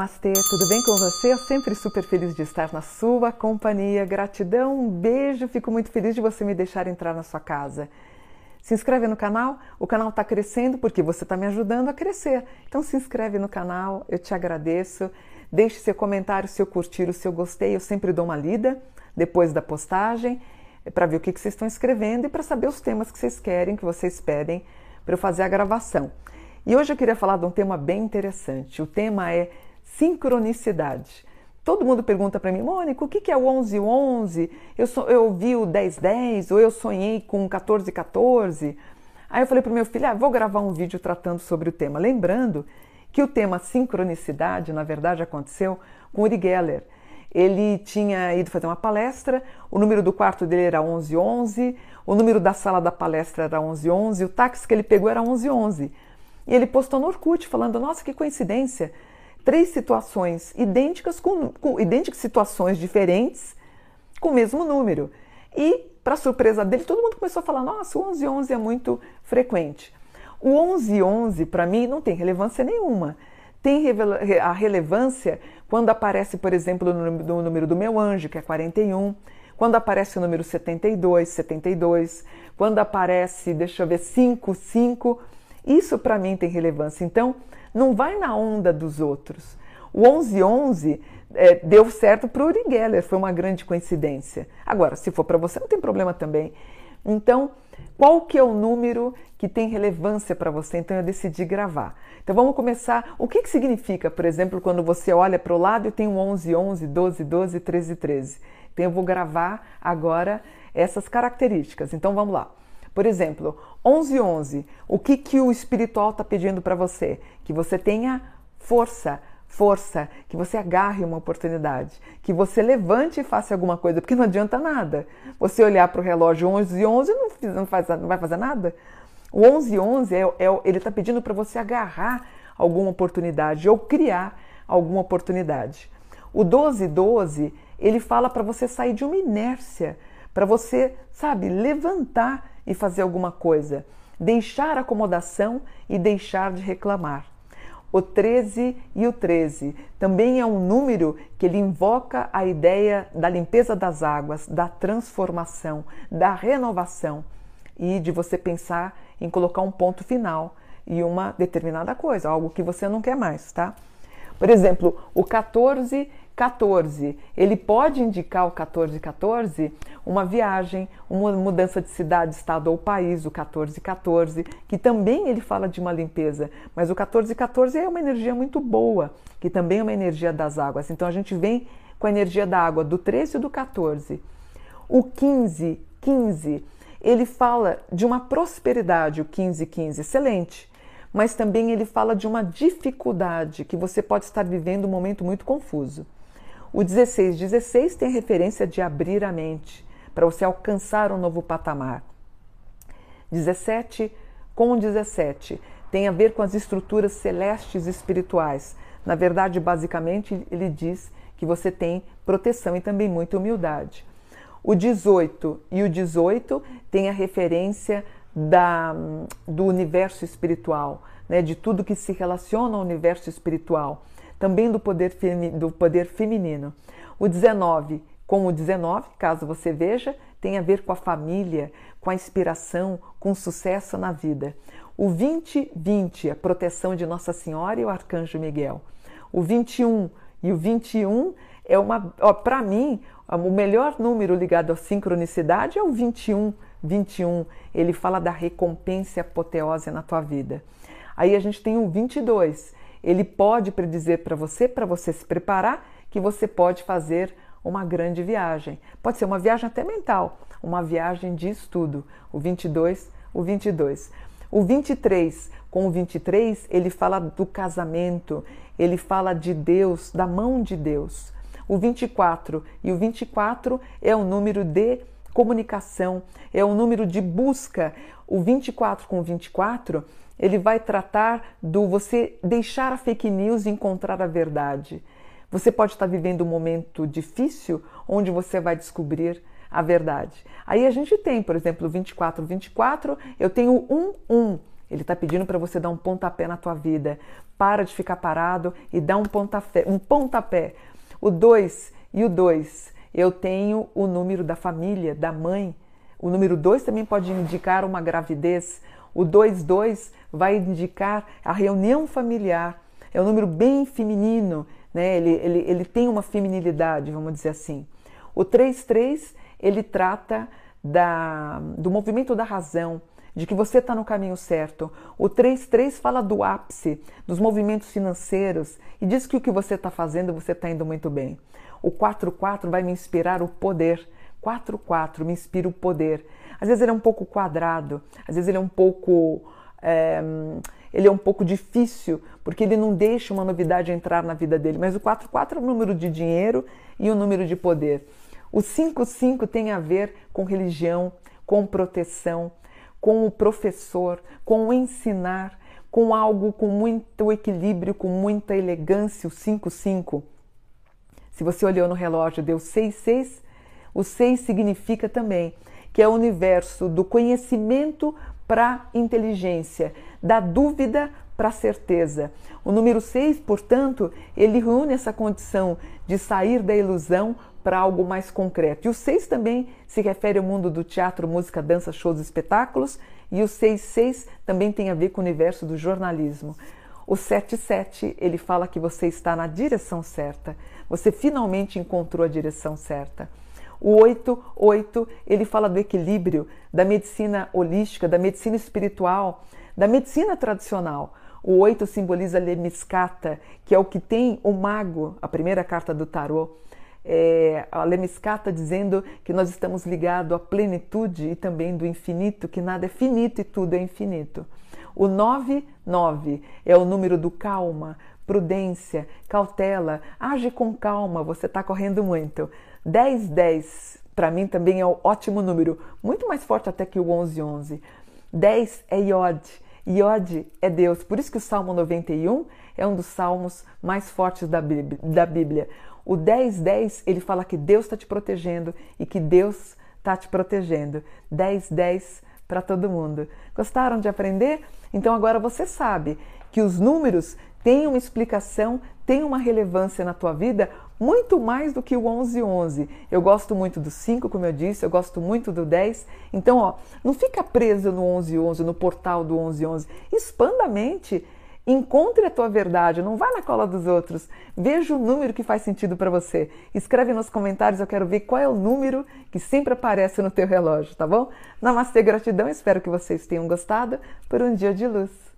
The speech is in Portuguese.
Namastê, tudo bem com você? Sempre super feliz de estar na sua companhia. Gratidão, um beijo, fico muito feliz de você me deixar entrar na sua casa. Se inscreve no canal, o canal está crescendo porque você está me ajudando a crescer. Então se inscreve no canal, eu te agradeço. Deixe seu comentário, seu curtir, o seu gostei, eu sempre dou uma lida depois da postagem para ver o que, que vocês estão escrevendo e para saber os temas que vocês querem, que vocês pedem para eu fazer a gravação. E hoje eu queria falar de um tema bem interessante. O tema é sincronicidade. Todo mundo pergunta para mim, Mônica, o que é o 1111? Eu, so, eu vi o 1010 ou eu sonhei com 1414? Aí eu falei para o meu filho, ah, vou gravar um vídeo tratando sobre o tema. Lembrando que o tema sincronicidade, na verdade, aconteceu com Uri Geller. Ele tinha ido fazer uma palestra, o número do quarto dele era 1111, o número da sala da palestra era 1111, o táxi que ele pegou era 1111. E ele postou no Orkut falando: Nossa, que coincidência! Três situações idênticas, com, com idênticas situações diferentes, com o mesmo número. E, para surpresa dele, todo mundo começou a falar: Nossa, o 1111 é muito frequente. O 1111, para mim, não tem relevância nenhuma. Tem a relevância quando aparece, por exemplo, no número do meu anjo, que é 41, quando aparece o número 72, 72, quando aparece, deixa eu ver, 5, 5 isso para mim tem relevância. Então, não vai na onda dos outros. O 1111 é, deu certo para o Uri Geller, foi uma grande coincidência. Agora, se for para você, não tem problema também. Então, qual que é o número que tem relevância para você? Então, eu decidi gravar. Então, vamos começar. O que, que significa, por exemplo, quando você olha para o lado e tem um 11, 11, 12, 12, 13, 13? Então, eu vou gravar agora essas características. Então, vamos lá. Por exemplo, 1111, o que, que o espiritual está pedindo para você? Que você tenha força, força, que você agarre uma oportunidade, que você levante e faça alguma coisa, porque não adianta nada. Você olhar para o relógio 1111 não, não, faz, não vai fazer nada. O 1111 é, é, ele está pedindo para você agarrar alguma oportunidade ou criar alguma oportunidade. O 1212 ele fala para você sair de uma inércia, para você, sabe, levantar e fazer alguma coisa, deixar acomodação e deixar de reclamar. O 13 e o 13 também é um número que ele invoca a ideia da limpeza das águas, da transformação, da renovação e de você pensar em colocar um ponto final e uma determinada coisa, algo que você não quer mais, tá? Por exemplo, o 14 14. Ele pode indicar o 1414 uma viagem, uma mudança de cidade, estado ou país, o 1414, que também ele fala de uma limpeza, mas o 1414 é uma energia muito boa, que também é uma energia das águas. Então a gente vem com a energia da água do 13 e do 14. O 15, 15, ele fala de uma prosperidade, o 15, 15, excelente mas também ele fala de uma dificuldade que você pode estar vivendo um momento muito confuso. O 1616 tem referência de abrir a mente para você alcançar um novo patamar. 17 com 17 tem a ver com as estruturas celestes espirituais. Na verdade, basicamente, ele diz que você tem proteção e também muita humildade. O 18 e o 18 tem a referência da, do universo espiritual, né, de tudo que se relaciona ao universo espiritual também do poder, do poder feminino. O 19, com o 19, caso você veja, tem a ver com a família, com a inspiração, com o sucesso na vida. O 20, 20, a proteção de Nossa Senhora e o Arcanjo Miguel. O 21 e o 21 é uma, para mim, o melhor número ligado à sincronicidade é o 21, 21. Ele fala da recompensa apoteose na tua vida. Aí a gente tem o 22, ele pode predizer para você, para você se preparar, que você pode fazer uma grande viagem. Pode ser uma viagem até mental, uma viagem de estudo. O 22, o 22. O 23, com o 23, ele fala do casamento, ele fala de Deus, da mão de Deus. O 24 e o 24 é o número de comunicação, é o número de busca. O 24 com o 24 ele vai tratar do você deixar a fake news e encontrar a verdade. Você pode estar vivendo um momento difícil onde você vai descobrir a verdade. Aí a gente tem, por exemplo, 24, 24, eu tenho 1, 1. Ele está pedindo para você dar um pontapé na tua vida. Para de ficar parado e dá um pontapé. Um pontapé. O 2 e o 2, eu tenho o número da família, da mãe. O número 2 também pode indicar uma gravidez. O 22 vai indicar a reunião familiar. É um número bem feminino, né? ele, ele, ele tem uma feminilidade, vamos dizer assim. O 33 ele trata da, do movimento da razão, de que você está no caminho certo. O 3.3 fala do ápice, dos movimentos financeiros e diz que o que você está fazendo você está indo muito bem. O 4.4 vai me inspirar o poder. 4.4 me inspira o poder. Às vezes ele é um pouco quadrado, às vezes ele é um pouco. É, ele é um pouco difícil, porque ele não deixa uma novidade entrar na vida dele. Mas o 4.4 é o número de dinheiro e o número de poder. O 55 tem a ver com religião, com proteção, com o professor, com o ensinar, com algo com muito equilíbrio, com muita elegância, o 55. Se você olhou no relógio, deu 66, o 6 significa também que é o universo do conhecimento para inteligência, da dúvida para certeza. O número 6, portanto, ele reúne essa condição de sair da ilusão para algo mais concreto. E o 6 também se refere ao mundo do teatro, música, dança, shows espetáculos. E o 66 também tem a ver com o universo do jornalismo. O 77, ele fala que você está na direção certa. Você finalmente encontrou a direção certa. O 8, 8, ele fala do equilíbrio, da medicina holística, da medicina espiritual, da medicina tradicional. O 8 simboliza a lemniscata, que é o que tem o mago, a primeira carta do tarô é, a Lemiscata dizendo que nós estamos ligados à plenitude e também do infinito, que nada é finito e tudo é infinito. O 99 é o número do calma, prudência, cautela, age com calma, você está correndo muito. 10, 10 para mim também é um ótimo número, muito mais forte até que o 11, 11. 10 é Yod, Yod é Deus, por isso que o Salmo 91 é um dos salmos mais fortes da Bíblia. O 1010, ele fala que Deus está te protegendo e que Deus está te protegendo. 1010 para todo mundo. Gostaram de aprender? Então agora você sabe que os números têm uma explicação, têm uma relevância na tua vida muito mais do que o 1111. Eu gosto muito do 5, como eu disse, eu gosto muito do 10. Então, ó, não fica preso no 1111, no portal do 1111. Expanda a mente Encontre a tua verdade, não vá na cola dos outros. Veja o número que faz sentido para você. Escreve nos comentários, eu quero ver qual é o número que sempre aparece no teu relógio, tá bom? Namastê, gratidão, espero que vocês tenham gostado por um dia de luz.